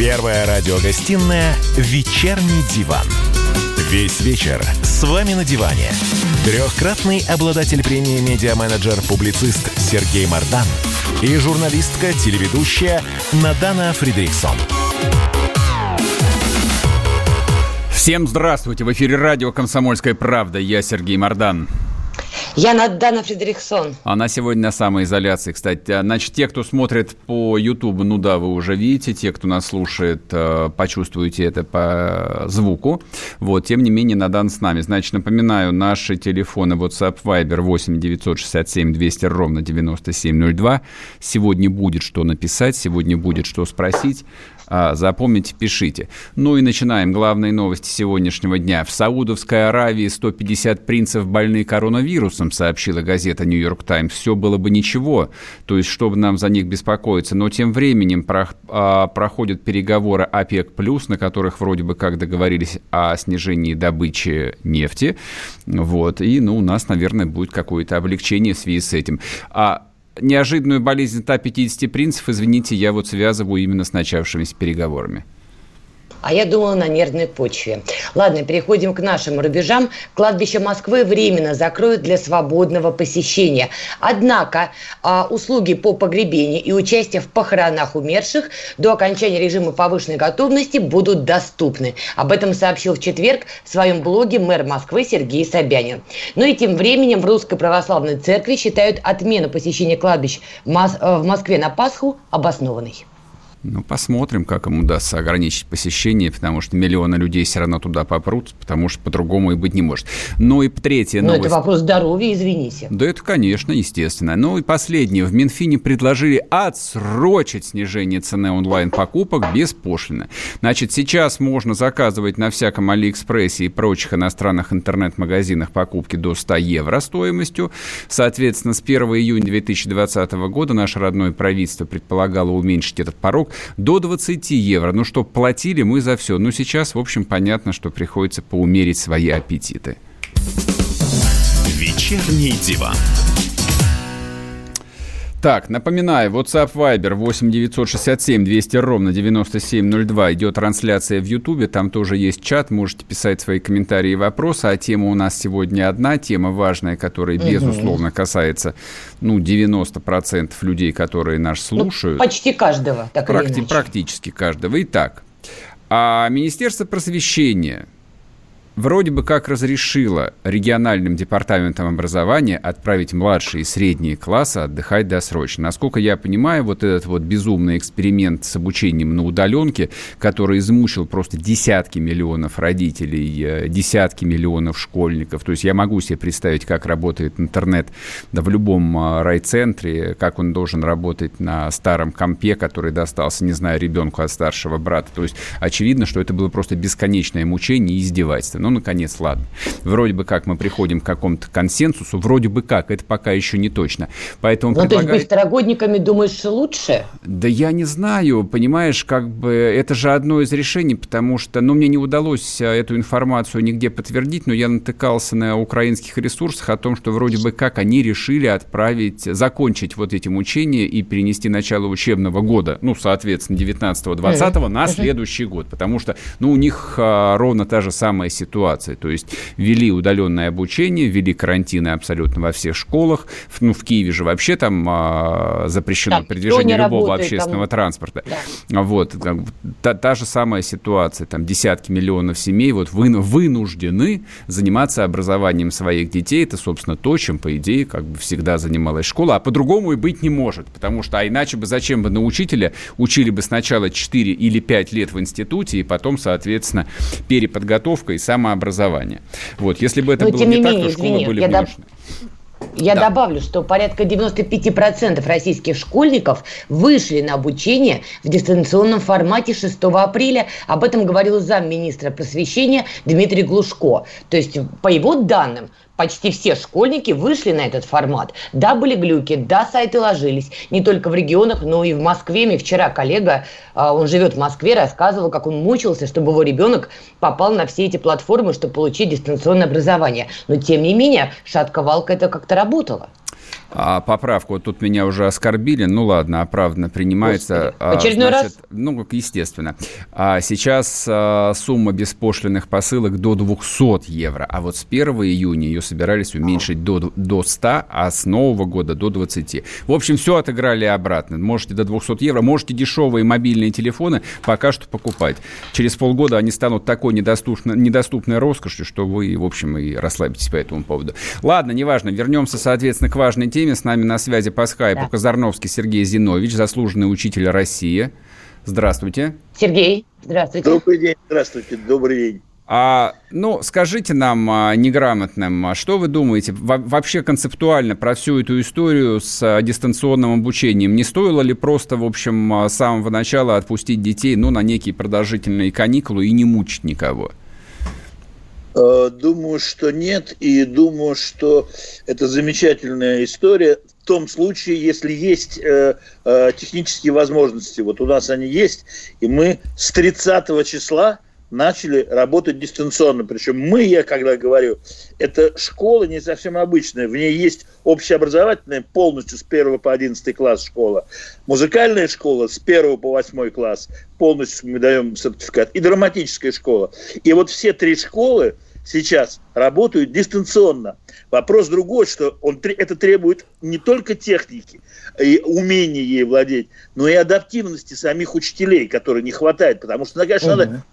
Первая радиогостинная «Вечерний диван». Весь вечер с вами на диване. Трехкратный обладатель премии «Медиа-менеджер-публицист» Сергей Мардан и журналистка-телеведущая Надана Фридриксон. Всем здравствуйте! В эфире радио «Комсомольская правда». Я Сергей Мардан. Я Надана Фредериксон. Она сегодня на самоизоляции, кстати. А, значит, те, кто смотрит по YouTube, ну да, вы уже видите. Те, кто нас слушает, э, почувствуете это по звуку. Вот, тем не менее, Надан с нами. Значит, напоминаю, наши телефоны WhatsApp Viber 8 967 200 ровно 9702. Сегодня будет что написать, сегодня будет что спросить. А, запомните, пишите. Ну и начинаем. Главные новости сегодняшнего дня. В Саудовской Аравии 150 принцев больны коронавирусом, сообщила газета «Нью-Йорк Таймс». Все было бы ничего, то есть чтобы нам за них беспокоиться. Но тем временем а, проходят переговоры ОПЕК+, на которых вроде бы как договорились о снижении добычи нефти. Вот. И ну, у нас, наверное, будет какое-то облегчение в связи с этим. А неожиданную болезнь 150 принцев, извините, я вот связываю именно с начавшимися переговорами. А я думала на нервной почве. Ладно, переходим к нашим рубежам. Кладбище Москвы временно закроют для свободного посещения. Однако а, услуги по погребению и участие в похоронах умерших до окончания режима повышенной готовности будут доступны. Об этом сообщил в четверг в своем блоге мэр Москвы Сергей Собянин. Ну и тем временем в Русской Православной Церкви считают отмену посещения кладбищ в Москве на Пасху обоснованной. Ну, посмотрим, как им удастся ограничить посещение, потому что миллионы людей все равно туда попрут, потому что по-другому и быть не может. Ну и третье. Но это вопрос здоровья, извините. Да это, конечно, естественно. Ну и последнее. В Минфине предложили отсрочить снижение цены онлайн-покупок без пошлины. Значит, сейчас можно заказывать на всяком Алиэкспрессе и прочих иностранных интернет-магазинах покупки до 100 евро стоимостью. Соответственно, с 1 июня 2020 года наше родное правительство предполагало уменьшить этот порог до 20 евро. Ну что, платили мы за все. Ну сейчас, в общем, понятно, что приходится поумерить свои аппетиты. Вечерний диван. Так, напоминаю, WhatsApp Viber 8 967 200 ровно 9702. Идет трансляция в YouTube, там тоже есть чат, можете писать свои комментарии и вопросы. А тема у нас сегодня одна, тема важная, которая, безусловно, касается, ну, 90% людей, которые нас ну, слушают. Ну, почти каждого, так Практи-. Практически каждого. Итак, а Министерство просвещения – вроде бы как разрешила региональным департаментам образования отправить младшие и средние классы отдыхать досрочно. Насколько я понимаю, вот этот вот безумный эксперимент с обучением на удаленке, который измучил просто десятки миллионов родителей, э, десятки миллионов школьников. То есть я могу себе представить, как работает интернет да, в любом э, райцентре, как он должен работать на старом компе, который достался, не знаю, ребенку от старшего брата. То есть очевидно, что это было просто бесконечное мучение и издевательство. Ну, наконец, ладно. Вроде бы как мы приходим к какому-то консенсусу, вроде бы как, это пока еще не точно. Поэтому ну, предлагает... то есть быть второгодниками, думаешь, лучше? Да я не знаю, понимаешь, как бы это же одно из решений, потому что, ну, мне не удалось а, эту информацию нигде подтвердить, но я натыкался на украинских ресурсах о том, что вроде бы как они решили отправить, закончить вот эти мучения и перенести начало учебного года, ну, соответственно, 19-20 mm-hmm. на следующий год, потому что, ну, у них а, ровно та же самая ситуация ситуации. То есть ввели удаленное обучение, ввели карантины абсолютно во всех школах. Ну, в Киеве же вообще там а, запрещено да, передвижение любого работает, общественного там... транспорта. Да. Вот, та, та же самая ситуация. Там десятки миллионов семей вот вы, вынуждены заниматься образованием своих детей. Это, собственно, то, чем, по идее, как бы всегда занималась школа. А по-другому и быть не может. Потому что, а иначе бы зачем бы на учителя учили бы сначала 4 или 5 лет в институте, и потом, соответственно, переподготовка и само самообразования. Вот, если бы это Но, было не, не так, то школы были бы доб... Я да. добавлю, что порядка 95% российских школьников вышли на обучение в дистанционном формате 6 апреля. Об этом говорил замминистра просвещения Дмитрий Глушко. То есть, по его данным, почти все школьники вышли на этот формат. Да, были глюки, да, сайты ложились. Не только в регионах, но и в Москве. Мне вчера коллега, а, он живет в Москве, рассказывал, как он мучился, чтобы его ребенок попал на все эти платформы, чтобы получить дистанционное образование. Но, тем не менее, шатковалка это как-то работала. А, поправку. Вот тут меня уже оскорбили. Ну ладно, оправданно принимается. Господи. Очередной а, значит, раз? Ну, естественно. А сейчас а, сумма беспошлиных посылок до 200 евро. А вот с 1 июня ее собирались уменьшить до, до 100, а с нового года до 20. В общем, все отыграли обратно. Можете до 200 евро, можете дешевые мобильные телефоны пока что покупать. Через полгода они станут такой недоступной, недоступной роскошью, что вы, в общем, и расслабитесь по этому поводу. Ладно, неважно. Вернемся, соответственно, к важной теме теме. С нами на связи по скайпу да. Казарновский Сергей Зинович, заслуженный учитель России. Здравствуйте. Сергей, здравствуйте. Добрый день, здравствуйте, добрый день. А, ну, скажите нам, а, неграмотным, а что вы думаете вообще концептуально про всю эту историю с а, дистанционным обучением? Не стоило ли просто, в общем, а, с самого начала отпустить детей, ну, на некие продолжительные каникулы и не мучить никого? Э, думаю, что нет, и думаю, что это замечательная история в том случае, если есть э, э, технические возможности. Вот у нас они есть, и мы с 30 числа начали работать дистанционно. Причем мы, я когда говорю, это школа не совсем обычная. В ней есть общеобразовательная полностью с 1 по 11 класс школа. Музыкальная школа с 1 по 8 класс полностью мы даем сертификат. И драматическая школа. И вот все три школы сейчас работают дистанционно. Вопрос другой, что он, это требует не только техники и умения ей владеть, но и адаптивности самих учителей, которой не хватает. Потому что, конечно, угу. надо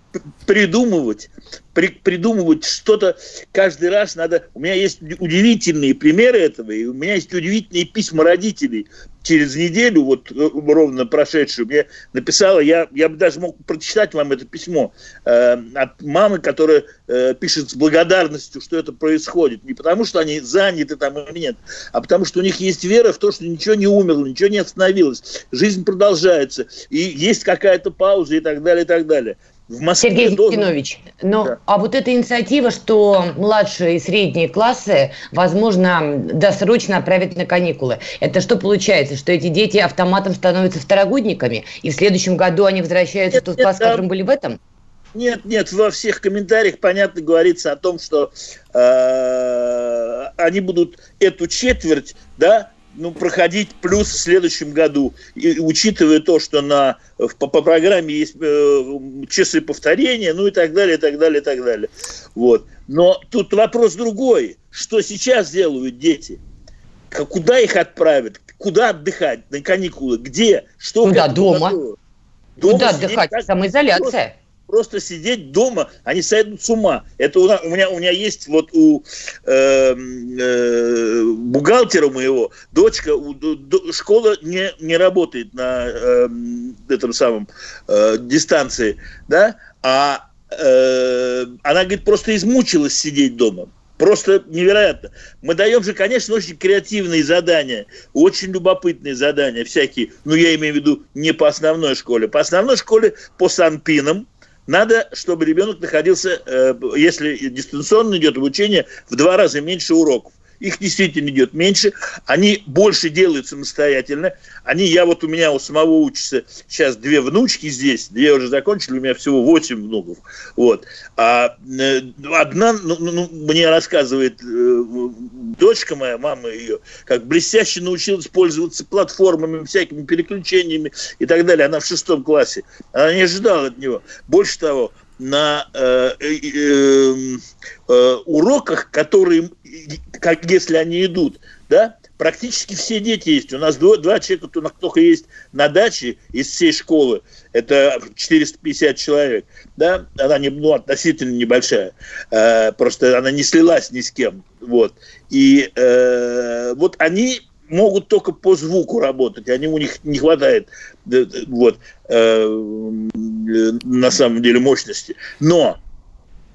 придумывать, при, придумывать что-то каждый раз надо. У меня есть удивительные примеры этого, и у меня есть удивительные письма родителей через неделю, вот э, ровно прошедшую, мне написала, я, я бы даже мог прочитать вам это письмо э, от мамы, которая э, пишет с благодарностью, что это происходит. Не потому, что они заняты там или нет, а потому, что у них есть вера в то, что ничего не умерло, ничего не остановилось, жизнь продолжается, и есть какая-то пауза и так далее, и так далее. В Москве Сергей должен... Зинович, но да. а вот эта инициатива, что младшие и средние классы, возможно, досрочно отправят на каникулы, это что получается, что эти дети автоматом становятся второгодниками, и в следующем году они возвращаются нет, в тот класс, в котором были в этом? Нет, нет, во всех комментариях понятно говорится о том, что э, они будут эту четверть, да, ну, проходить плюс в следующем году. И, учитывая то, что на, по, по программе есть э, часы повторения, ну и так далее, и так далее, и так далее. Вот. Но тут вопрос другой. Что сейчас делают дети? Куда их отправят? Куда отдыхать на каникулы? Где? Что? Куда? Дома. Дома Куда отдыхать? Самоизоляция. Просто просто сидеть дома, они сойдут с ума. Это у, у, меня, у меня есть вот у э, э, бухгалтера моего дочка, у, до, школа не, не работает на э, этом самом э, дистанции, да, а э, она, говорит, просто измучилась сидеть дома. Просто невероятно. Мы даем же, конечно, очень креативные задания, очень любопытные задания всякие. Ну, я имею в виду не по основной школе. По основной школе по санпинам, надо, чтобы ребенок находился, э, если дистанционно идет обучение, в два раза меньше уроков их действительно идет меньше, они больше делают самостоятельно. Они, я вот у меня у самого учится сейчас две внучки здесь, две уже закончили, у меня всего восемь внуков. Вот. А э, одна, ну, ну, ну, мне рассказывает э, дочка моя, мама ее, как блестяще научилась пользоваться платформами, всякими переключениями и так далее. Она в шестом классе. Она не ожидала от него. Больше того, на э, э, э, э, уроках, которые, как если они идут, да, практически все дети есть. У нас два, два человека только есть на даче из всей школы. Это 450 человек. Да? Она не, ну, относительно небольшая. Э, просто она не слилась ни с кем. Вот. И э, вот они могут только по звуку работать, они у них не хватает вот, э, на самом деле мощности. Но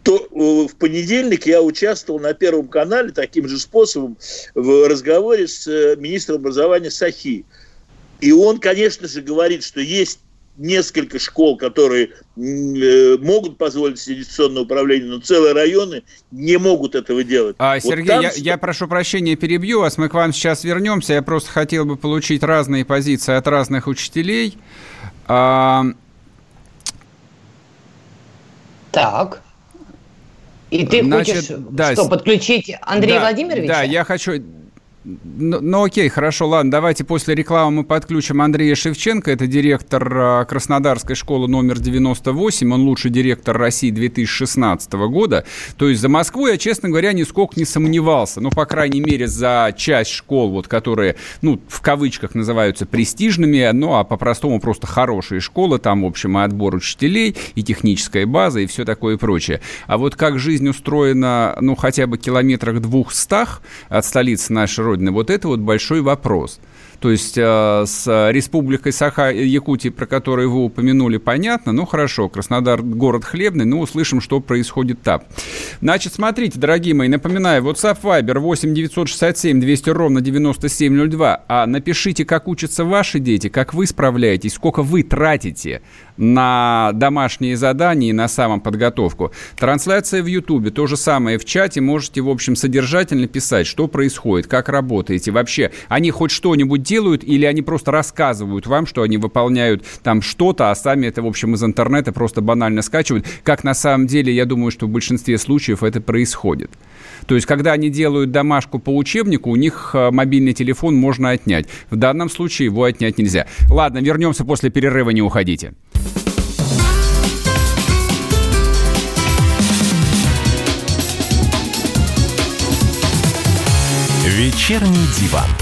то в понедельник я участвовал на Первом канале таким же способом в разговоре с э, министром образования Сахи. И он, конечно же, говорит, что есть несколько школ, которые э, могут позволить себе дистанционное управление, но целые районы не могут этого делать. А, вот Сергей, там... я, я прошу прощения, перебью вас, мы к вам сейчас вернемся. Я просто хотел бы получить разные позиции от разных учителей. А... Так. И ты Значит, хочешь да, что, подключить Андрея да, Владимировича? Да, я хочу Ну, ну окей, хорошо, ладно, давайте после рекламы мы подключим Андрея Шевченко, это директор а, Краснодарской школы номер 98, он лучший директор России 2016 года. То есть за Москву я, честно говоря, нисколько не сомневался, ну, по крайней мере, за часть школ, вот, которые, ну, в кавычках называются престижными, ну, а по-простому просто хорошие школы, там, в общем, и отбор учителей, и техническая база, и все такое прочее. А вот как жизнь устроена, ну, хотя бы километрах двухстах от столицы нашей Родины, вот это вот большой вопрос. То есть э, с республикой Саха-Якутии, про которую вы упомянули, понятно. Ну, хорошо, Краснодар – город хлебный, ну, услышим, что происходит там. Значит, смотрите, дорогие мои, напоминаю, WhatsApp Viber 8 967 200 ровно 9702. А напишите, как учатся ваши дети, как вы справляетесь, сколько вы тратите на домашние задания и на самоподготовку. Трансляция в Ютубе, то же самое в чате. Можете, в общем, содержательно писать, что происходит, как работаете. Вообще, они хоть что-нибудь делают или они просто рассказывают вам, что они выполняют там что-то, а сами это, в общем, из интернета просто банально скачивают. Как на самом деле, я думаю, что в большинстве случаев это происходит. То есть, когда они делают домашку по учебнику, у них э, мобильный телефон можно отнять. В данном случае его отнять нельзя. Ладно, вернемся после перерыва, не уходите. Вечерний диван.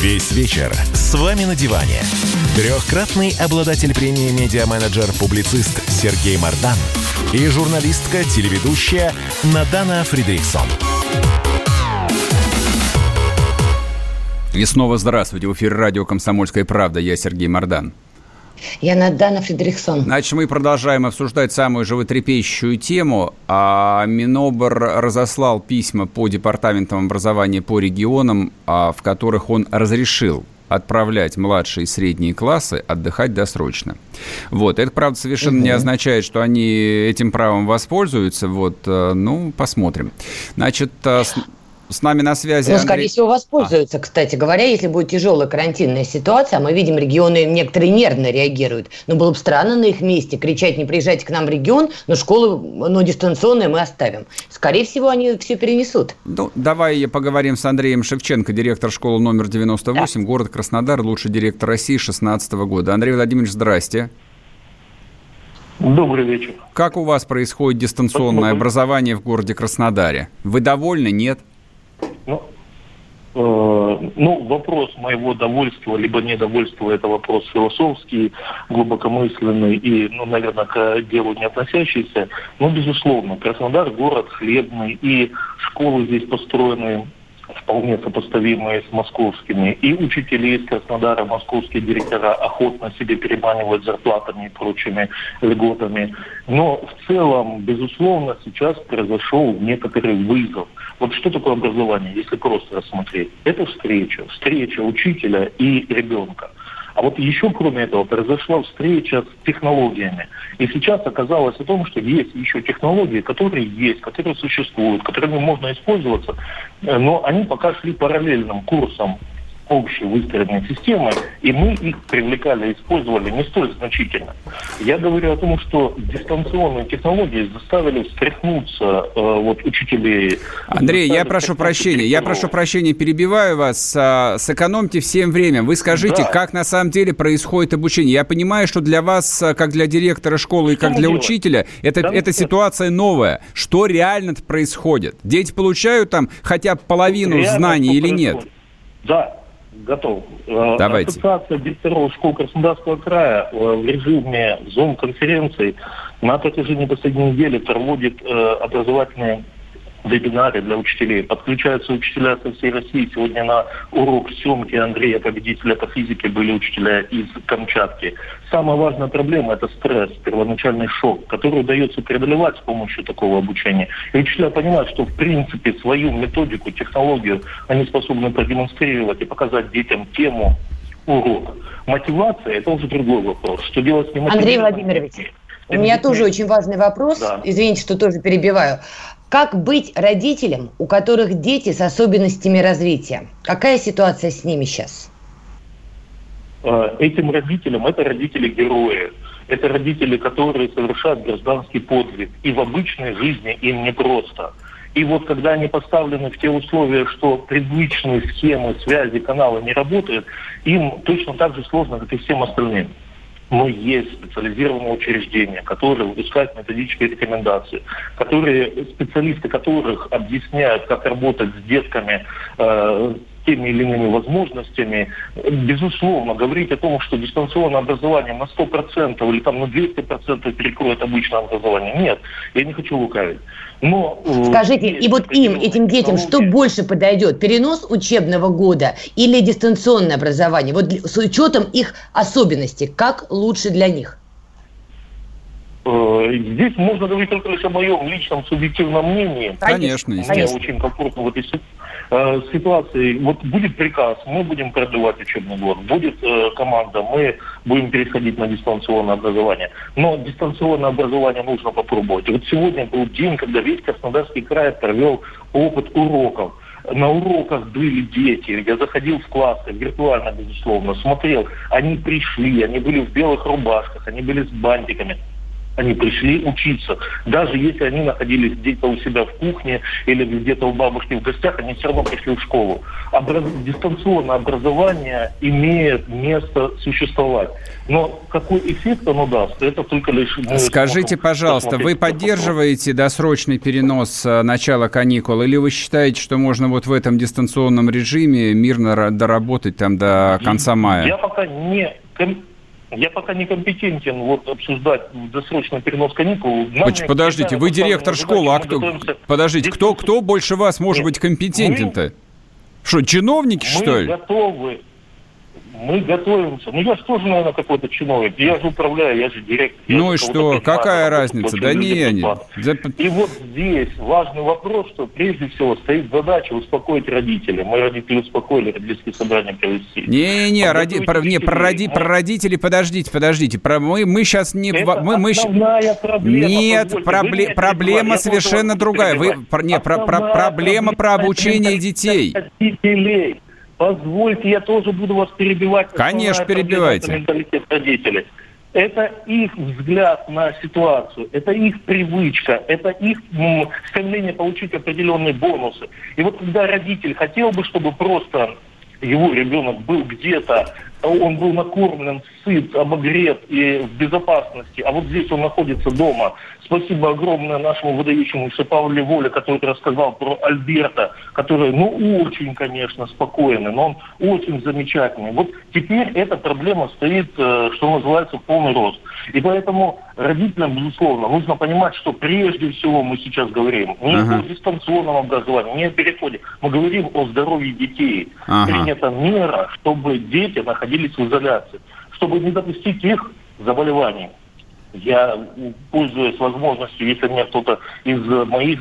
Весь вечер с вами на диване. Трехкратный обладатель премии «Медиа-менеджер-публицист» Сергей Мардан и журналистка-телеведущая Надана Фридриксон. И снова здравствуйте. В эфире радио «Комсомольская правда». Я Сергей Мардан. Я Надана Фредериксон. Значит, мы продолжаем обсуждать самую животрепещущую тему. А Минобр разослал письма по департаментам образования по регионам, а, в которых он разрешил отправлять младшие и средние классы отдыхать досрочно. Вот. Это, правда, совершенно угу. не означает, что они этим правом воспользуются. Вот. Э, ну, посмотрим. Значит, э, с нами на связи. Ну, Андрей... скорее всего, воспользуются, а. кстати говоря, если будет тяжелая карантинная ситуация. Мы видим, регионы некоторые нервно реагируют. Но было бы странно на их месте кричать, не приезжайте к нам в регион, но школы, но дистанционные мы оставим. Скорее всего, они все перенесут. Ну, давай поговорим с Андреем Шевченко, директор школы номер 98, да. город Краснодар, лучший директор России 2016 года. Андрей Владимирович, здрасте. Добрый вечер. Как у вас происходит дистанционное Спасибо. образование в городе Краснодаре? Вы довольны, нет? Ну, э, ну, вопрос моего довольства либо недовольства – это вопрос философский, глубокомысленный и, ну, наверное, к делу не относящийся. Но, безусловно, Краснодар – город хлебный, и школы здесь построены вполне сопоставимые с московскими. И учителей из Краснодара, московские директора охотно себе переманивают зарплатами и прочими льготами. Но в целом, безусловно, сейчас произошел некоторый вызов. Вот что такое образование, если просто рассмотреть? Это встреча. Встреча учителя и ребенка. А вот еще кроме этого произошла встреча с технологиями. И сейчас оказалось о том, что есть еще технологии, которые есть, которые существуют, которыми можно использоваться, э, но они пока шли параллельным курсом общей выстроенной системы, и мы их привлекали, использовали не столь значительно. Я говорю о том, что дистанционные технологии заставили встряхнуться э, вот учителей. Андрей, я прошу прощения, я прошу прощения, перебиваю вас. А, сэкономьте всем время. Вы скажите, да. как на самом деле происходит обучение. Я понимаю, что для вас, а, как для директора школы и как для делать? учителя, это, да, эта ситуация новая. Что реально происходит? Дети получают там хотя бы половину реально знаний или происходит? нет? Да, Готов. Э, Давайте. Ассоциация директоров школ Краснодарского края э, в режиме зон-конференций на протяжении последней недели проводит э, образовательные вебинары для учителей. Подключаются учителя со всей России. Сегодня на урок съемки Андрея, победителя по физике, были учителя из Камчатки. Самая важная проблема – это стресс, первоначальный шок, который удается преодолевать с помощью такого обучения. И учителя понимают, что в принципе свою методику, технологию они способны продемонстрировать и показать детям тему урока. Мотивация – это уже другой вопрос. Что делать с ним? Андрей Владимирович, у меня тоже очень важный вопрос. Да. Извините, что тоже перебиваю. Как быть родителям, у которых дети с особенностями развития? Какая ситуация с ними сейчас? А, этим родителям, это родители-герои. Это родители, которые совершают гражданский подвиг. И в обычной жизни им непросто. И вот когда они поставлены в те условия, что привычные схемы, связи, каналы не работают, им точно так же сложно, как и всем остальным но есть специализированные учреждения, которые выпускают методические рекомендации, которые, специалисты которых объясняют, как работать с детками, э, теми или иными возможностями. Безусловно, говорить о том, что дистанционное образование на 100% или там на 200% перекроет обычное образование, нет, я не хочу лукавить. Но, э, Скажите, и вот им, этим детям, что больше подойдет? Перенос учебного года или дистанционное образование? Вот с учетом их особенностей, как лучше для них? Э, здесь можно говорить только лишь о моем личном субъективном мнении. Конечно. Мне очень комфортно в этой э, ситуации. Вот будет приказ, мы будем продлевать учебный год. Будет э, команда, мы будем переходить на дистанционное образование. Но дистанционное образование нужно попробовать. вот сегодня был день, когда весь Краснодарский край провел опыт уроков на уроках были дети, я заходил в классы, виртуально, безусловно, смотрел, они пришли, они были в белых рубашках, они были с бантиками. Они пришли учиться. Даже если они находились где-то у себя в кухне или где-то у бабушки в гостях, они все равно пришли в школу. Образ... Дистанционное образование имеет место существовать. Но какой эффект оно даст, это только лишь... Скажите, пожалуйста, вы поддерживаете досрочный перенос э, начала каникул, или вы считаете, что можно вот в этом дистанционном режиме мирно доработать там до конца мая? Я пока не я пока не компетентен вот обсуждать досрочный перенос каникул. Нам Подождите, вы директор школы, а кто? Подождите, кто, кто больше вас может быть компетентен-то? Что, чиновники, что ли? Мы готовы мы готовимся. Ну, я же тоже, наверное, какой-то чиновник. Я же управляю, я же директор. Ну и что? Какая разница? Да не, не. И вот здесь важный вопрос, что прежде всего стоит задача успокоить родителей. Мы родители успокоили, родительские собрания провести. Не-не, а роди... про, не про, роди... про родителей подождите, подождите. Про... Мы, мы сейчас не... Это мы, мы... проблема. Нет, пробле... проблема совершенно другая. Вы... Не, про... Про... проблема про обучение детей. Родителей. Позвольте, я тоже буду вас перебивать. Конечно, перебивайте. Менталитет родителей. Это их взгляд на ситуацию, это их привычка, это их ну, стремление получить определенные бонусы. И вот когда родитель хотел бы, чтобы просто его ребенок был где-то, он был накормлен, сыт, обогрет и в безопасности, а вот здесь он находится дома, Спасибо огромное нашему выдающемуся Павле Воле, который рассказал про Альберта, который, ну, очень, конечно, спокойный, но он очень замечательный. Вот теперь эта проблема стоит, э, что называется, в полный рост. И поэтому родителям, безусловно, нужно понимать, что прежде всего мы сейчас говорим не uh-huh. о дистанционном образовании, не о переходе. Мы говорим о здоровье детей. Uh-huh. Принята мера, чтобы дети находились в изоляции, чтобы не допустить их заболеваний. Я, пользуясь возможностью, если меня кто-то из моих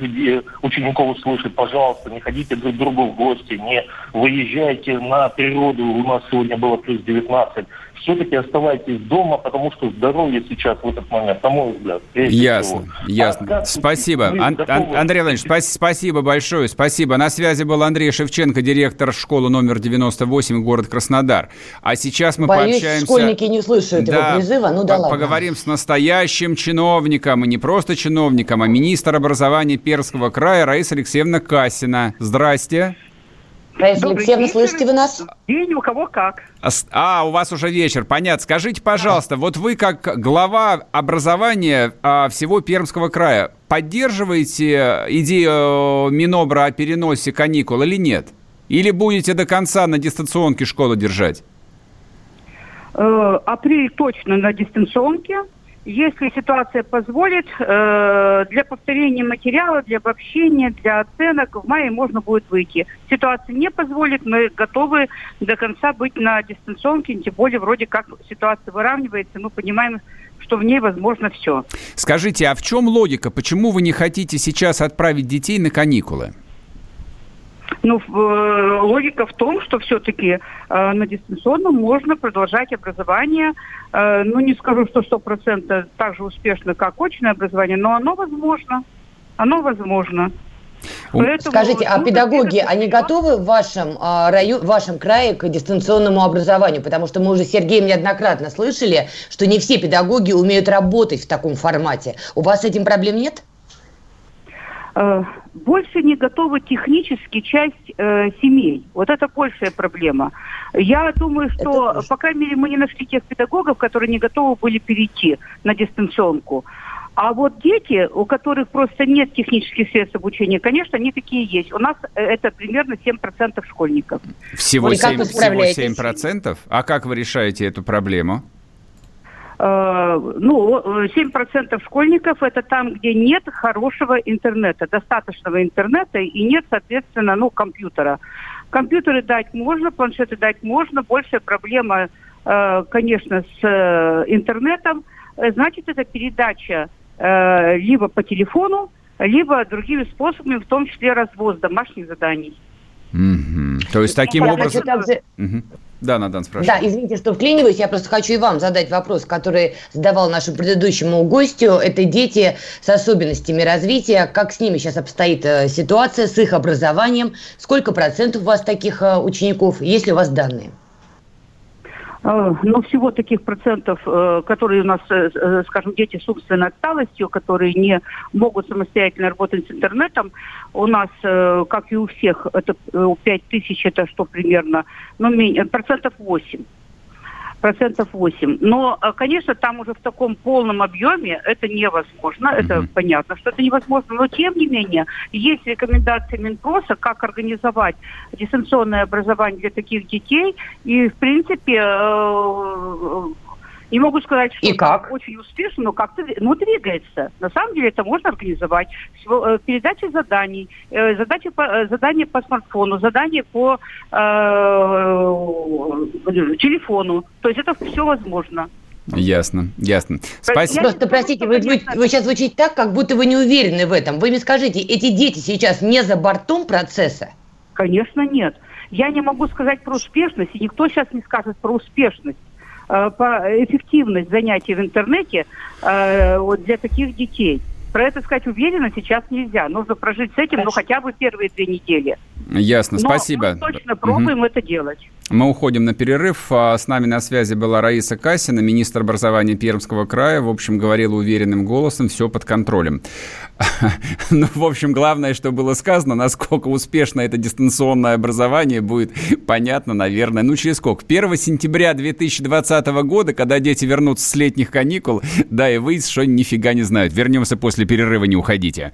учеников услышит, пожалуйста, не ходите друг к другу в гости, не выезжайте на природу. У нас сегодня было плюс 19 все-таки оставайтесь дома, потому что здоровье сейчас в этот момент, на мой взгляд. Ясно, всего. ясно. А спасибо. Ан- Ан- Андрей Владимирович, спа- спасибо большое, спасибо. На связи был Андрей Шевченко, директор школы номер 98, город Краснодар. А сейчас мы Боюсь, пообщаемся... школьники не слышат да, его призыва, ну да по- ладно. Поговорим с настоящим чиновником, и не просто чиновником, а министр образования Перского края Раиса Алексеевна Касина. Здрасте. Раиса Алексеевна, слышите вы нас? День у кого как. А, а, у вас уже вечер, понятно. Скажите, пожалуйста, вот вы как глава образования а, всего Пермского края поддерживаете идею Минобра о переносе каникул или нет? Или будете до конца на дистанционке школу держать? Э, апрель точно на дистанционке. Если ситуация позволит, э, для повторения материала, для обобщения, для оценок в мае можно будет выйти. Ситуация не позволит, мы готовы до конца быть на дистанционке, тем более вроде как ситуация выравнивается, мы понимаем, что в ней возможно все. Скажите, а в чем логика? Почему вы не хотите сейчас отправить детей на каникулы? Ну, логика в том, что все-таки э, на дистанционном можно продолжать образование. Э, ну, не скажу, что сто процентов так же успешно, как очное образование, но оно возможно. Оно возможно. Поэтому Скажите, а педагоги, они готовы в вашем, а, раю, в вашем крае к дистанционному образованию? Потому что мы уже с Сергеем неоднократно слышали, что не все педагоги умеют работать в таком формате. У вас с этим проблем нет? Больше не готова технически часть э, семей. Вот это большая проблема. Я думаю, что, это... по крайней мере, мы не нашли тех педагогов, которые не готовы были перейти на дистанционку. А вот дети, у которых просто нет технических средств обучения, конечно, они такие есть. У нас э, это примерно 7% школьников. Всего, 7, всего 7%? А как вы решаете эту проблему? Э, ну, 7% школьников это там, где нет хорошего интернета, достаточного интернета и нет, соответственно, ну, компьютера. Компьютеры дать можно, планшеты дать можно. Большая проблема, э, конечно, с э, интернетом. Значит, это передача либо по телефону, либо другими способами, в том числе развоз домашних заданий. Mm-hmm. То есть таким образом... Mm-hmm. Да, Надан спрашивает. Да, извините, что вклиниваюсь. Я просто хочу и вам задать вопрос, который задавал нашему предыдущему гостю. Это дети с особенностями развития. Как с ними сейчас обстоит э, ситуация, с их образованием? Сколько процентов у вас таких э, учеников? Есть ли у вас данные? Э, но всего таких процентов, э, которые у нас, э, скажем, дети с умственной отсталостью, которые не могут самостоятельно работать с интернетом, у нас, как и у всех, это 5 тысяч, это что примерно, ну, процентов 8 процентов 8. Но, э, конечно, там уже в таком полном объеме это невозможно. Mm-hmm. Это понятно, что это невозможно. Но, тем не менее, есть рекомендации Минпроса, как организовать дистанционное образование для таких детей. И, в принципе, э, не могу сказать, что и как? очень успешно, но как-то ну, двигается. На самом деле это можно организовать. Э, передача заданий, э, задачи по, э, задания по смартфону, задания по э, телефону. То есть это все возможно. Ясно, ясно. Спасибо. Просто, простите, вы, вы, вы сейчас звучите так, как будто вы не уверены в этом. Вы мне скажите, эти дети сейчас не за бортом процесса? Конечно, нет. Я не могу сказать про успешность, и никто сейчас не скажет про успешность. Э, по эффективность занятий в интернете э, вот для таких детей. Про это сказать уверенно сейчас нельзя. Нужно прожить с этим, ну, хотя бы первые две недели. Ясно, Но спасибо. Мы точно пробуем угу. это делать. Мы уходим на перерыв. А, с нами на связи была Раиса Касина, министр образования Пермского края. В общем, говорила уверенным голосом, все под контролем. Ну, в общем, главное, что было сказано, насколько успешно это дистанционное образование будет понятно, наверное. Ну, через сколько? 1 сентября 2020 года, когда дети вернутся с летних каникул, да, и вы что нифига не знают. Вернемся после перерыва, не уходите.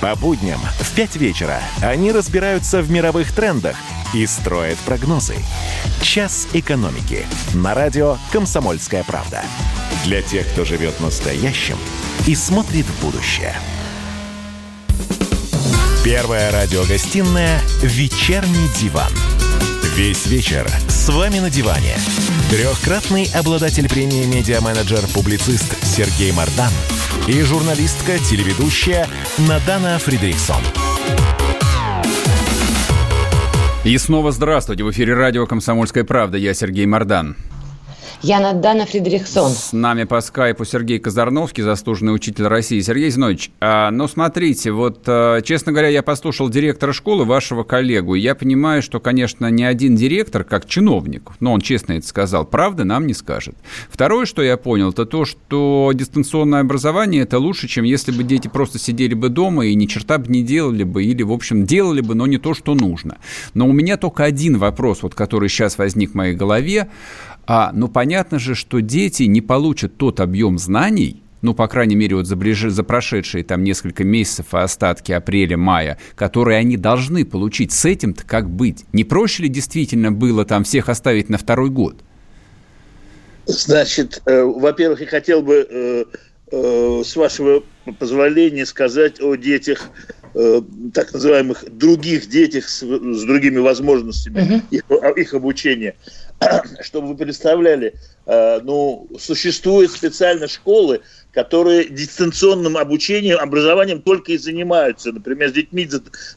по будням в 5 вечера они разбираются в мировых трендах и строят прогнозы. «Час экономики» на радио «Комсомольская правда». Для тех, кто живет настоящим и смотрит в будущее. Первая радиогостинная «Вечерний диван». Весь вечер с вами на диване. Трехкратный обладатель премии «Медиа-менеджер-публицист» Сергей Мардан – и журналистка-телеведущая Надана Фридриксон. И снова здравствуйте. В эфире радио «Комсомольская правда». Я Сергей Мордан. Яна Дана Фридрихсон. С нами по скайпу Сергей Казарновский, заслуженный учитель России. Сергей Зинович, а, ну смотрите, вот, а, честно говоря, я послушал директора школы, вашего коллегу, я понимаю, что, конечно, ни один директор, как чиновник, но он честно это сказал, правда нам не скажет. Второе, что я понял, это то, что дистанционное образование это лучше, чем если бы дети просто сидели бы дома и ни черта бы не делали бы, или, в общем, делали бы, но не то, что нужно. Но у меня только один вопрос, вот, который сейчас возник в моей голове. А, ну, понятно же, что дети не получат тот объем знаний, ну, по крайней мере, вот за, ближ... за прошедшие там несколько месяцев, остатки апреля-мая, которые они должны получить. С этим-то как быть? Не проще ли действительно было там всех оставить на второй год? Значит, э, во-первых, я хотел бы, э, э, с вашего позволения, сказать о детях, э, так называемых других детях с, с другими возможностями uh-huh. их, их обучения. Чтобы вы представляли, э, ну, существуют специально школы, которые дистанционным обучением, образованием только и занимаются. Например, с детьми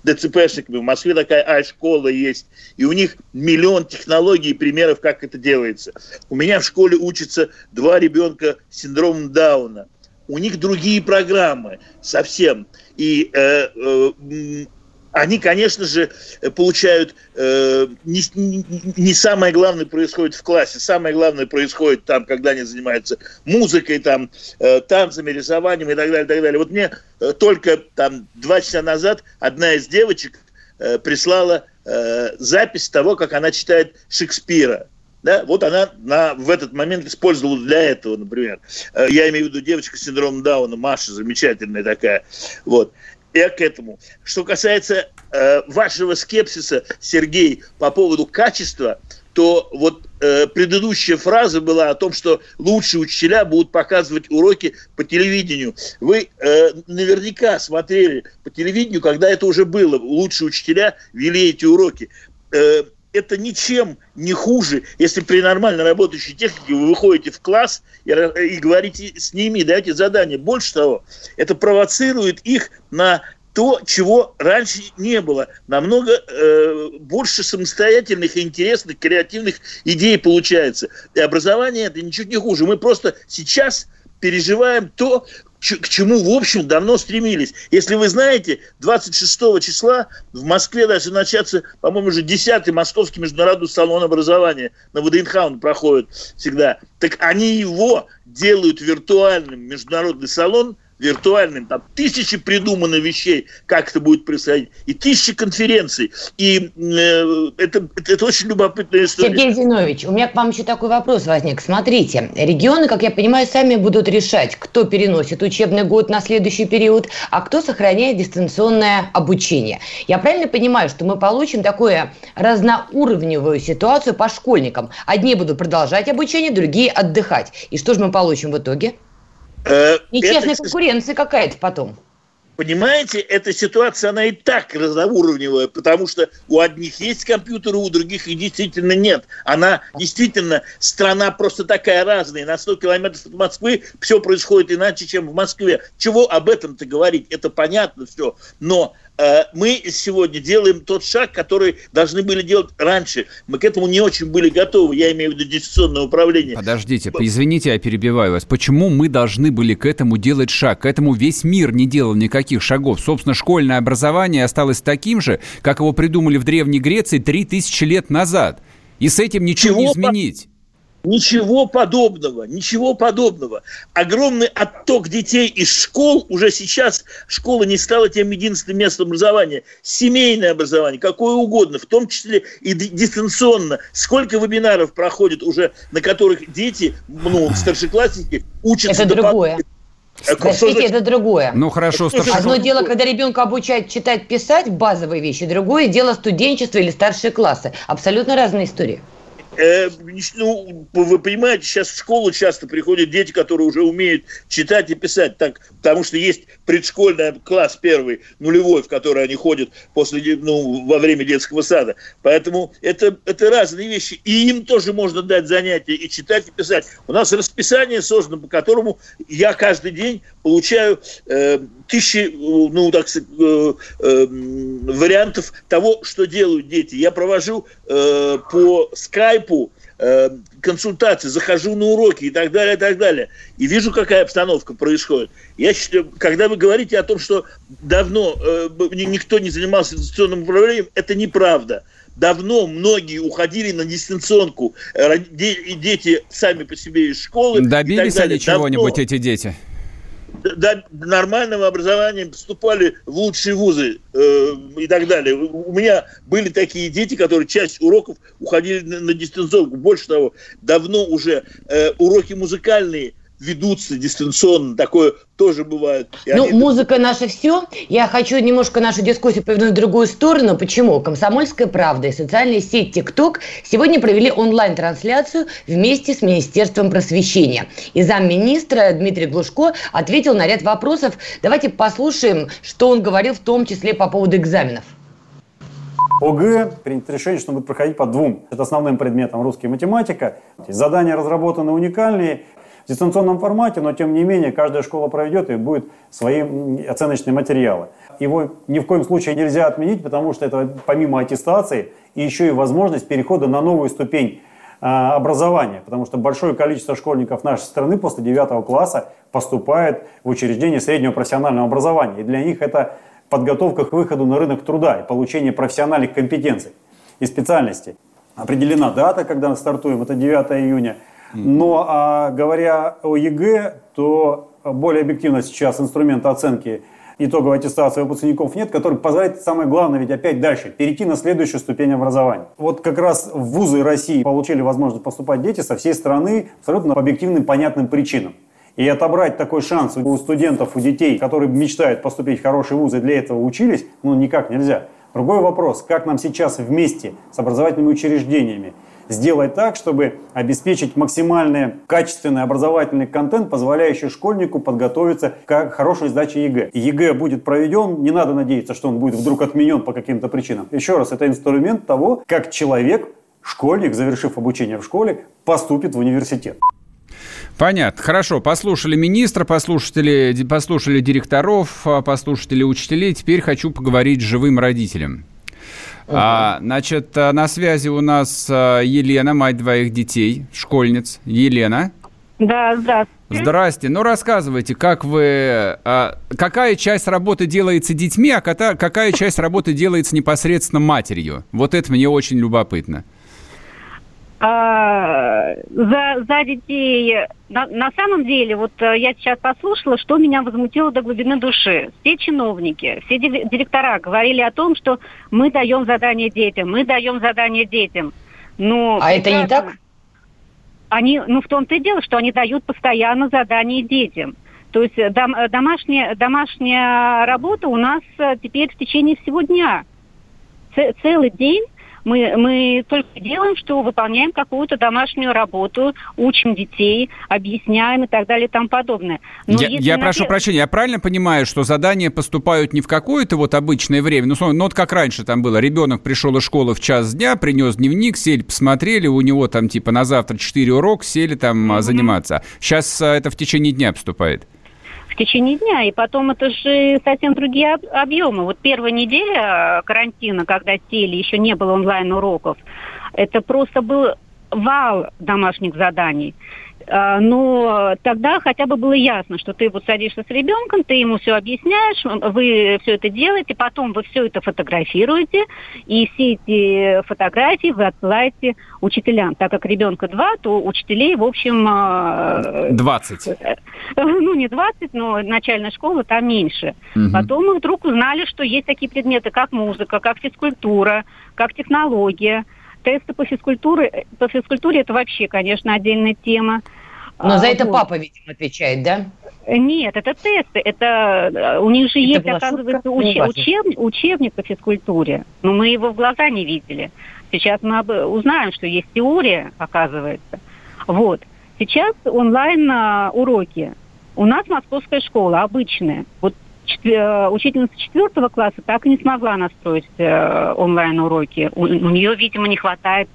ДЦПшниками. В Москве такая ай-школа есть. И у них миллион технологий и примеров, как это делается. У меня в школе учатся два ребенка с синдромом Дауна. У них другие программы совсем. И э, э, они, конечно же, получают э, не, не самое главное происходит в классе, самое главное происходит там, когда они занимаются музыкой, там, э, танцами, рисованием и так далее, и так далее. Вот мне э, только там два часа назад одна из девочек э, прислала э, запись того, как она читает Шекспира. Да, вот она на, в этот момент использовала для этого, например. Э, я имею в виду девочка с синдромом Дауна, Маша, замечательная такая. Вот я к этому. Что касается э, вашего скепсиса, Сергей, по поводу качества, то вот э, предыдущая фраза была о том, что лучшие учителя будут показывать уроки по телевидению. Вы э, наверняка смотрели по телевидению, когда это уже было. Лучшие учителя вели эти уроки. Э, это ничем не хуже, если при нормально работающей технике вы выходите в класс и, и говорите с ними, даете задания. Больше того, это провоцирует их на то, чего раньше не было. Намного э, больше самостоятельных, интересных, креативных идей получается. И образование это ничуть не хуже. Мы просто сейчас переживаем то, к чему, в общем, давно стремились. Если вы знаете, 26 числа в Москве даже начаться, по-моему, уже 10-й Московский международный салон образования на ВДНХ он проходит всегда. Так они его делают виртуальным международный салон – виртуальным, там тысячи придумано вещей, как это будет происходить, и тысячи конференций. И э, это, это, это очень любопытная история. Сергей Зинович, у меня к вам еще такой вопрос возник. Смотрите, регионы, как я понимаю, сами будут решать, кто переносит учебный год на следующий период, а кто сохраняет дистанционное обучение. Я правильно понимаю, что мы получим такую разноуровневую ситуацию по школьникам? Одни будут продолжать обучение, другие отдыхать. И что же мы получим в итоге? Э, Нечестная это... конкуренция какая-то потом. Понимаете, эта ситуация, она и так разноуровневая, потому что у одних есть компьютеры, у других их действительно нет. Она действительно, страна просто такая разная. На 100 километров от Москвы все происходит иначе, чем в Москве. Чего об этом-то говорить? Это понятно все. Но мы сегодня делаем тот шаг, который должны были делать раньше. Мы к этому не очень были готовы, я имею в виду дистанционное управление. Подождите, извините, я перебиваю вас. Почему мы должны были к этому делать шаг? К этому весь мир не делал никаких шагов. Собственно, школьное образование осталось таким же, как его придумали в Древней Греции 3000 лет назад. И с этим ничего Чего? не изменить. Ничего подобного, ничего подобного. Огромный отток детей из школ, уже сейчас школа не стала тем единственным местом образования. Семейное образование, какое угодно, в том числе и дистанционно. Сколько вебинаров проходит уже, на которых дети, ну, старшеклассники учатся... Это другое. Э, Простите, это другое. Ну хорошо, старшеклассники. Одно дело, когда ребенка обучают читать, писать базовые вещи, другое дело студенчество или старшие классы. Абсолютно разные истории. Э, ну, вы понимаете, сейчас в школу часто приходят дети, которые уже умеют читать и писать, так, потому что есть предшкольный класс первый, нулевой, в который они ходят после, ну, во время детского сада. Поэтому это, это разные вещи. И им тоже можно дать занятия и читать, и писать. У нас расписание создано, по которому я каждый день получаю э, тысячи, ну, так сказать, э, э, вариантов того, что делают дети. Я провожу э, по скайпу э, консультации, захожу на уроки и так далее, и так далее, и вижу, какая обстановка происходит. Я считаю, когда вы говорите о том, что давно э, никто не занимался дистанционным управлением, это неправда. Давно многие уходили на дистанционку, э, дети сами по себе из школы. Добились они чего-нибудь, эти дети? До нормального образования поступали в лучшие вузы э, и так далее. У меня были такие дети, которые часть уроков уходили на, на дистанционку. Больше того, давно уже э, уроки музыкальные ведутся дистанционно, такое тоже бывает. И ну, музыка наша все. Я хочу немножко нашу дискуссию повернуть в другую сторону. Почему? Комсомольская правда и социальная сеть ТикТок сегодня провели онлайн-трансляцию вместе с Министерством просвещения. И замминистра Дмитрий Глушко ответил на ряд вопросов. Давайте послушаем, что он говорил в том числе по поводу экзаменов. ОГЭ принято решение, что он будет проходить по двум. Это основным предметом русский и математика. Задания разработаны уникальные дистанционном формате, но тем не менее каждая школа проведет и будет свои оценочные материалы. Его ни в коем случае нельзя отменить, потому что это помимо аттестации и еще и возможность перехода на новую ступень а, образования, потому что большое количество школьников нашей страны после 9 класса поступает в учреждение среднего профессионального образования. И для них это подготовка к выходу на рынок труда и получение профессиональных компетенций и специальностей. Определена дата, когда стартуем, это 9 июня – но а, говоря о ЕГЭ, то более объективно сейчас инструмента оценки итоговой аттестации выпускников нет, который позволяет, самое главное, ведь опять дальше, перейти на следующую ступень образования. Вот как раз в вузы России получили возможность поступать дети со всей страны абсолютно по объективным, понятным причинам. И отобрать такой шанс у студентов, у детей, которые мечтают поступить в хорошие вузы, для этого учились, ну никак нельзя. Другой вопрос, как нам сейчас вместе с образовательными учреждениями сделать так, чтобы обеспечить максимальный качественный образовательный контент, позволяющий школьнику подготовиться к хорошей сдаче ЕГЭ. ЕГЭ будет проведен, не надо надеяться, что он будет вдруг отменен по каким-то причинам. Еще раз, это инструмент того, как человек, школьник, завершив обучение в школе, поступит в университет. Понятно. Хорошо. Послушали министра, послушали, послушали директоров, послушали учителей. Теперь хочу поговорить с живым родителем. А, значит, э, на связи у нас э, Елена, мать двоих детей, школьниц. Елена. Да, здравствуйте. Здрасте. Ну, рассказывайте, как вы... А, какая часть работы делается детьми, а какая часть работы делается непосредственно матерью? Вот это мне очень любопытно. А, за, за детей. На, на самом деле, вот э, я сейчас послушала, что меня возмутило до глубины души. Все чиновники, все директора говорили о том, что мы даем задание детям, мы даем задание детям. Ну, а это не так? Они, ну, в том-то и дело, что они дают постоянно задание детям. То есть э, дом, э, домашняя, домашняя работа у нас теперь в течение всего дня. Ц, целый день мы, мы только делаем, что выполняем какую-то домашнюю работу, учим детей, объясняем и так далее и тому подобное. Но я я например... прошу прощения, я правильно понимаю, что задания поступают не в какое-то вот обычное время, ну, ну вот как раньше там было, ребенок пришел из школы в час дня, принес дневник, сели, посмотрели, у него там типа на завтра 4 урока, сели там mm-hmm. заниматься. Сейчас а, это в течение дня поступает в течение дня. И потом это же совсем другие объемы. Вот первая неделя э, карантина, когда сели, еще не было онлайн-уроков, это просто был вал домашних заданий. А, но тогда хотя бы было ясно, что ты вот садишься с ребенком, ты ему все объясняешь, вы все это делаете, потом вы все это фотографируете, и все эти фотографии вы отсылаете учителям. Так как ребенка два, то учителей, в общем... 20. А, ну, не 20, но начальная школа там меньше. Угу. Потом мы вдруг узнали, что есть такие предметы, как музыка, как физкультура, как технология. Тесты по физкультуре, по физкультуре это вообще, конечно, отдельная тема. Но а, за это вот. папа, видимо, отвечает, да? Нет, это тесты. Это у них же это есть, оказывается, уч, учеб, учебник по физкультуре. Но мы его в глаза не видели. Сейчас мы об, узнаем, что есть теория, оказывается. Вот. Сейчас онлайн а, уроки. У нас московская школа обычная. Вот Э, учительница четвертого класса так и не смогла настроить э, онлайн-уроки. У, у нее, видимо, не хватает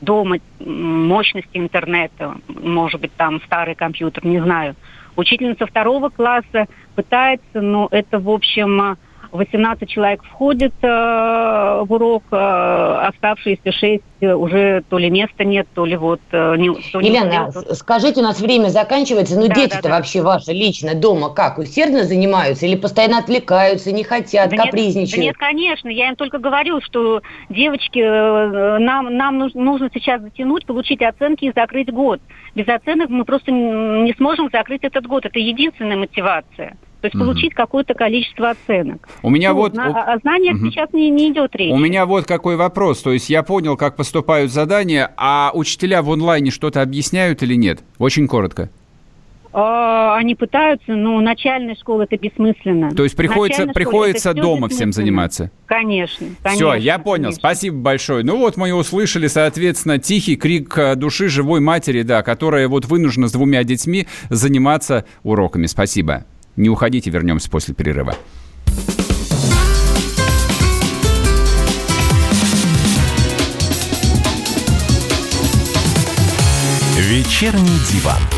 дома мощности интернета, может быть, там старый компьютер, не знаю. Учительница второго класса пытается, но это, в общем, 18 человек входит э, в урок, э, оставшиеся 6 уже то ли места нет, то ли вот... Э, не, то Елена, не скажите, у нас время заканчивается, но да, дети-то да, да. вообще ваши лично дома как, усердно занимаются или постоянно отвлекаются, не хотят, да капризничают? Нет, да нет, конечно, я им только говорю, что девочки, э, нам, нам нужно сейчас затянуть, получить оценки и закрыть год. Без оценок мы просто не сможем закрыть этот год, это единственная мотивация. То есть угу. получить какое-то количество оценок. У меня ну, вот... На, о знаниях угу. сейчас не, не идет речь. У меня вот какой вопрос. То есть я понял, как поступают задания, а учителя в онлайне что-то объясняют или нет? Очень коротко. А, они пытаются, но начальная школа это бессмысленно. То есть приходится, приходится дома всем заниматься? Конечно, конечно. Все, я понял, конечно. спасибо большое. Ну вот мы услышали, соответственно, тихий крик э, души живой матери, да, которая вот вынуждена с двумя детьми заниматься уроками. Спасибо. Не уходите, вернемся после перерыва. Вечерний диван.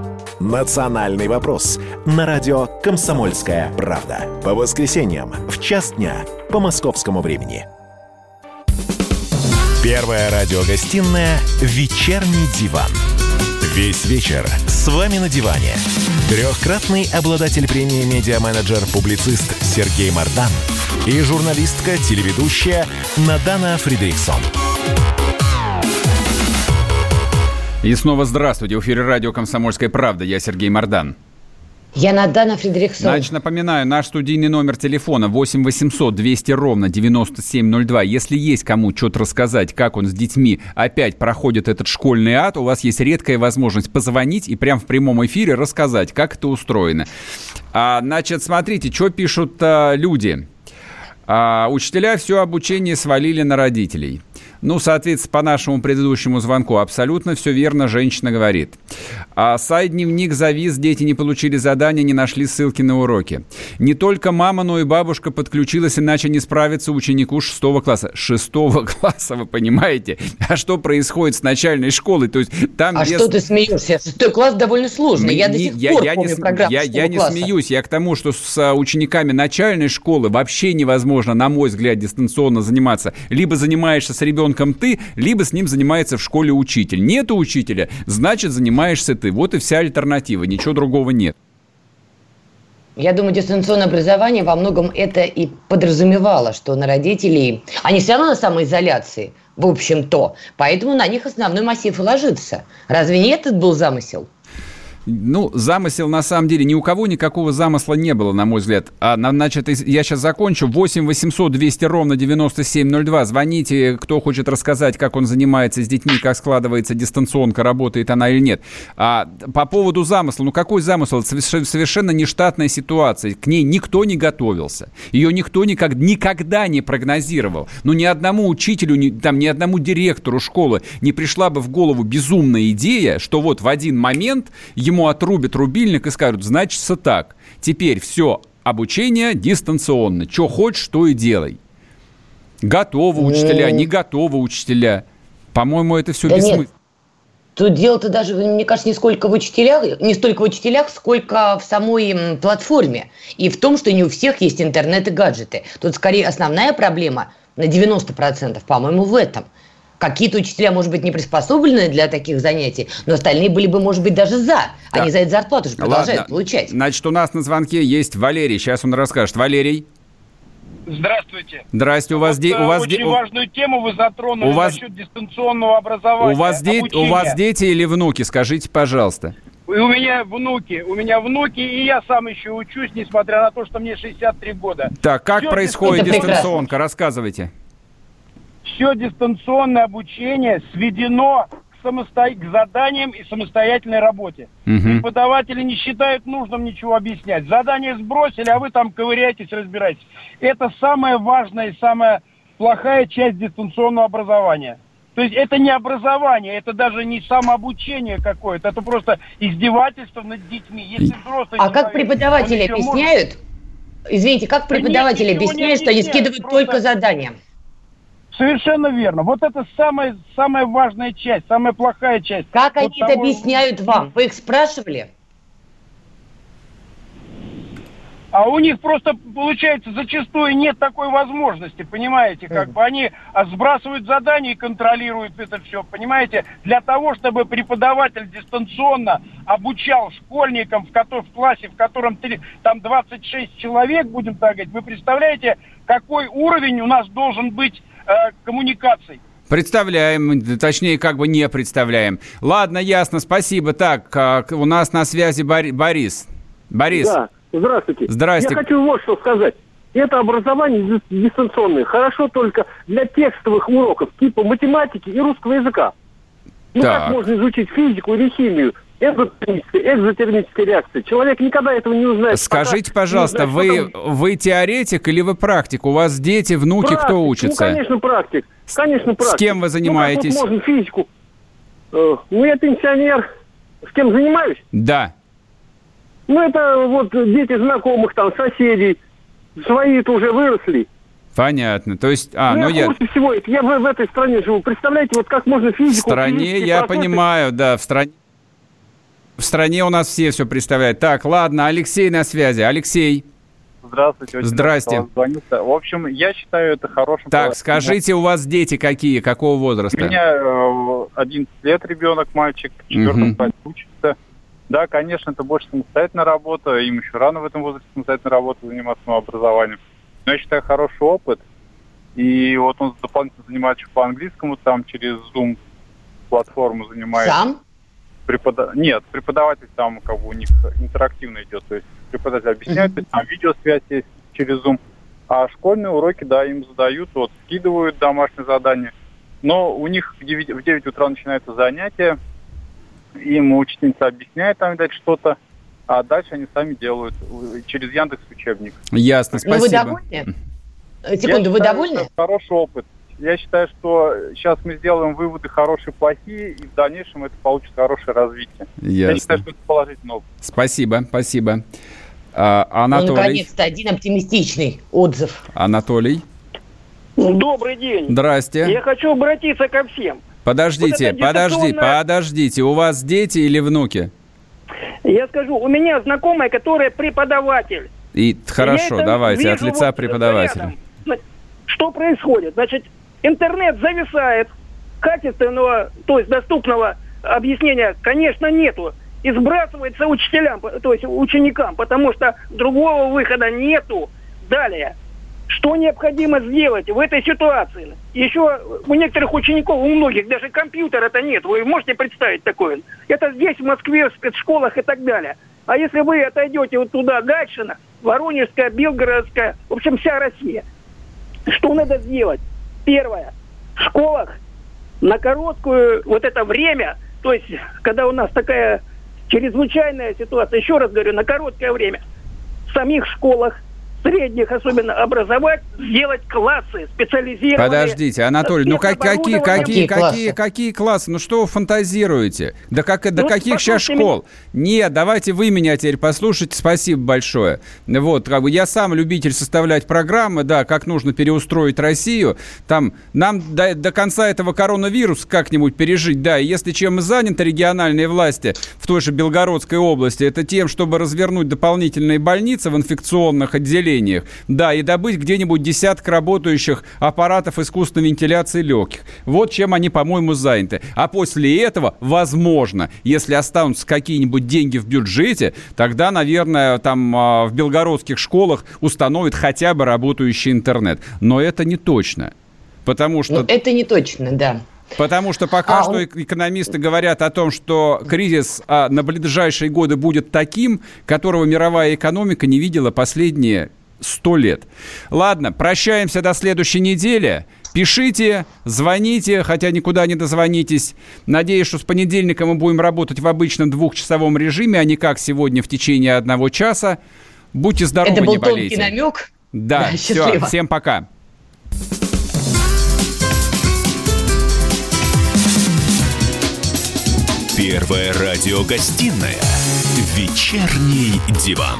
«Национальный вопрос» на радио «Комсомольская правда». По воскресеньям в час дня по московскому времени. Первая радиогостинная «Вечерний диван». Весь вечер с вами на диване. Трехкратный обладатель премии «Медиа-менеджер-публицист» Сергей Мардан и журналистка-телеведущая Надана Фридриксон. И снова здравствуйте. В эфире радио «Комсомольская правда». Я Сергей Мордан. Я Надана Фредериксон. Значит, напоминаю, наш студийный номер телефона 8 800 200 ровно 9702. Если есть кому что-то рассказать, как он с детьми опять проходит этот школьный ад, у вас есть редкая возможность позвонить и прямо в прямом эфире рассказать, как это устроено. А, значит, смотрите, что пишут а, люди. А, учителя все обучение свалили на родителей. Ну, соответственно, по нашему предыдущему звонку абсолютно все верно женщина говорит. А сайт-дневник завис, дети не получили задания, не нашли ссылки на уроки. Не только мама, но и бабушка подключилась, иначе не справится ученику шестого класса. Шестого класса, вы понимаете? А что происходит с начальной школой? То есть там а без... что ты смеешься? Шестой класс довольно сложный. Я не, до сих я, пор я помню не, программу Я, я не смеюсь. Я к тому, что с а, учениками начальной школы вообще невозможно, на мой взгляд, дистанционно заниматься. Либо занимаешься с ребенком ребенком ты, либо с ним занимается в школе учитель. Нету учителя, значит, занимаешься ты. Вот и вся альтернатива, ничего другого нет. Я думаю, дистанционное образование во многом это и подразумевало, что на родителей... Они все равно на самоизоляции, в общем-то. Поэтому на них основной массив и ложится. Разве не этот был замысел? Ну, замысел на самом деле ни у кого никакого замысла не было, на мой взгляд. А, значит, я сейчас закончу. 8 800 200 ровно 9702. Звоните, кто хочет рассказать, как он занимается с детьми, как складывается дистанционка, работает она или нет. А, по поводу замысла. Ну, какой замысел? Совершенно нештатная ситуация. К ней никто не готовился. Ее никто никак, никогда не прогнозировал. Ну, ни одному учителю, ни, там, ни одному директору школы не пришла бы в голову безумная идея, что вот в один момент ему отрубят рубильник и скажут, значится так, теперь все, обучение дистанционно, что хочешь, то и делай. Готовы учителя, не готовы учителя. По-моему, это все да бессмысленно. Тут дело-то даже, мне кажется, не сколько в учителях, не столько в учителях, сколько в самой платформе. И в том, что не у всех есть интернет и гаджеты. Тут скорее основная проблема на 90%, по-моему, в этом – Какие-то учителя, может быть, не приспособлены для таких занятий, но остальные были бы, может быть, даже за. Да. Они за это зарплату же продолжают Ладно. получать. Значит, у нас на звонке есть Валерий. Сейчас он расскажет. Валерий. Здравствуйте. Здрасте, у вас де... у вас очень де... важную тему вы затронули у вас... насчет дистанционного образования. У вас, де... у вас дети или внуки? Скажите, пожалуйста. И у меня внуки, у меня внуки, и я сам еще учусь, несмотря на то, что мне 63 года. Так, как Все происходит дистанционка? Рассказывайте все дистанционное обучение сведено к, самосто... к заданиям и самостоятельной работе. Угу. Преподаватели не считают нужным ничего объяснять. Задание сбросили, а вы там ковыряетесь, разбираетесь. Это самое важное и самое плохая часть дистанционного образования. То есть это не образование, это даже не самообучение какое-то, это просто издевательство над детьми. Если взрослый а человек, как преподаватели объясняют? Может... Извините, как преподаватели да объясняют, что они скидывают просто... только задания? Совершенно верно. Вот это самая, самая важная часть, самая плохая часть. Как вот они того... это объясняют вам? Вы их спрашивали? А у них просто, получается, зачастую нет такой возможности, понимаете, как бы они а, сбрасывают задания и контролируют это все, понимаете, для того, чтобы преподаватель дистанционно обучал школьникам, в, котором, в классе, в котором там 26 человек, будем так говорить, вы представляете, какой уровень у нас должен быть э, коммуникаций? Представляем, точнее, как бы не представляем. Ладно, ясно, спасибо. Так, а, у нас на связи Борис. Борис. Да. Здравствуйте. Здравствуйте. Я хочу вот что сказать. Это образование дистанционное хорошо только для текстовых уроков типа математики и русского языка. Ну так. как можно изучить физику или химию? Экзотермическая, экзотермическая реакция. Человек никогда этого не узнает. Скажите, пожалуйста, узнает, вы, потом... вы теоретик или вы практик? У вас дети, внуки, практик. кто учится? Ну, конечно, практик. Конечно, практик. С кем вы занимаетесь? Ну, можно физику? Э, ну, я пенсионер. С кем занимаюсь? Да. Ну, это вот дети знакомых, там, соседей. Свои-то уже выросли. Понятно. То есть, а, ну, ну я... всего Я в, в этой стране живу. Представляете, вот как можно физику... В стране, я процессы... понимаю, да, в стране... В стране у нас все все представляют. Так, ладно, Алексей на связи. Алексей. Здравствуйте. Очень Здрасте. В общем, я считаю это хорошим... Так, скажите, у вас дети какие, какого возраста? У меня э, 11 лет ребенок, мальчик, в четвертом угу. классе учится. Да, конечно, это больше самостоятельная работа, им еще рано в этом возрасте самостоятельной работой заниматься самообразованием. Но я считаю, хороший опыт. И вот он дополнительно занимается по английскому, там через Zoom платформу занимается. Сам? Препода... Нет, преподаватель там как бы у них интерактивно идет, то есть преподаватель объясняет, mm-hmm. там видеосвязь есть через Zoom. А школьные уроки, да, им задают, вот скидывают домашние задания. Но у них в 9, в 9 утра начинается занятие, им учительница объясняет там, видать, что-то, а дальше они сами делают через Яндекс учебник. Ясно, спасибо. Ну, вы довольны? Секунду, Я вы считаю, довольны? Хороший опыт. Я считаю, что сейчас мы сделаем выводы хорошие, плохие, и в дальнейшем это получит хорошее развитие. Ясно. Я считаю, что это положительный опыт. Спасибо, спасибо. А, Анатолий. Ну, наконец-то один оптимистичный отзыв. Анатолий. Добрый день. Здрасте. Я хочу обратиться ко всем. Подождите, вот подожди, подождите. У вас дети или внуки? Я скажу, у меня знакомая, которая преподаватель. И хорошо, давайте, от лица вот преподавателя. Рядом. Что происходит? Значит, интернет зависает, качественного, то есть доступного объяснения, конечно, нету. И сбрасывается учителям, то есть ученикам, потому что другого выхода нету. Далее. Что необходимо сделать в этой ситуации? Еще у некоторых учеников, у многих даже компьютера-то нет. Вы можете представить такое? Это здесь, в Москве, в спецшколах и так далее. А если вы отойдете вот туда, Гатчина, Воронежская, Белгородская, в общем, вся Россия. Что надо сделать? Первое. В школах на короткую вот это время, то есть, когда у нас такая чрезвычайная ситуация, еще раз говорю, на короткое время, в самих школах средних особенно образовать, сделать классы специализированные. Подождите, Анатолий, ну как, какие, какие, какие, какие классы? Ну что вы фантазируете? Да как, до ну, каких сейчас школ? Нет, давайте вы меня теперь послушайте, спасибо большое. Вот, как бы я сам любитель составлять программы, да, как нужно переустроить Россию. Там нам до, до конца этого коронавируса как-нибудь пережить, да, и если чем и заняты региональные власти в той же Белгородской области, это тем, чтобы развернуть дополнительные больницы в инфекционных отделениях, отделениях. Да, и добыть где-нибудь десяток работающих аппаратов искусственной вентиляции легких. Вот чем они, по-моему, заняты. А после этого, возможно, если останутся какие-нибудь деньги в бюджете, тогда, наверное, там а, в белгородских школах установят хотя бы работающий интернет. Но это не точно. Потому что... Но это не точно, да. Потому что пока а, что экономисты говорят о том, что кризис а, на ближайшие годы будет таким, которого мировая экономика не видела последние Сто лет. Ладно, прощаемся до следующей недели. Пишите, звоните, хотя никуда не дозвонитесь. Надеюсь, что с понедельника мы будем работать в обычном двухчасовом режиме, а не как сегодня в течение одного часа. Будьте здоровы, Это был не болейте. тонкий намек. Да, все, всем пока. Первая радиогостинная «Вечерний диван».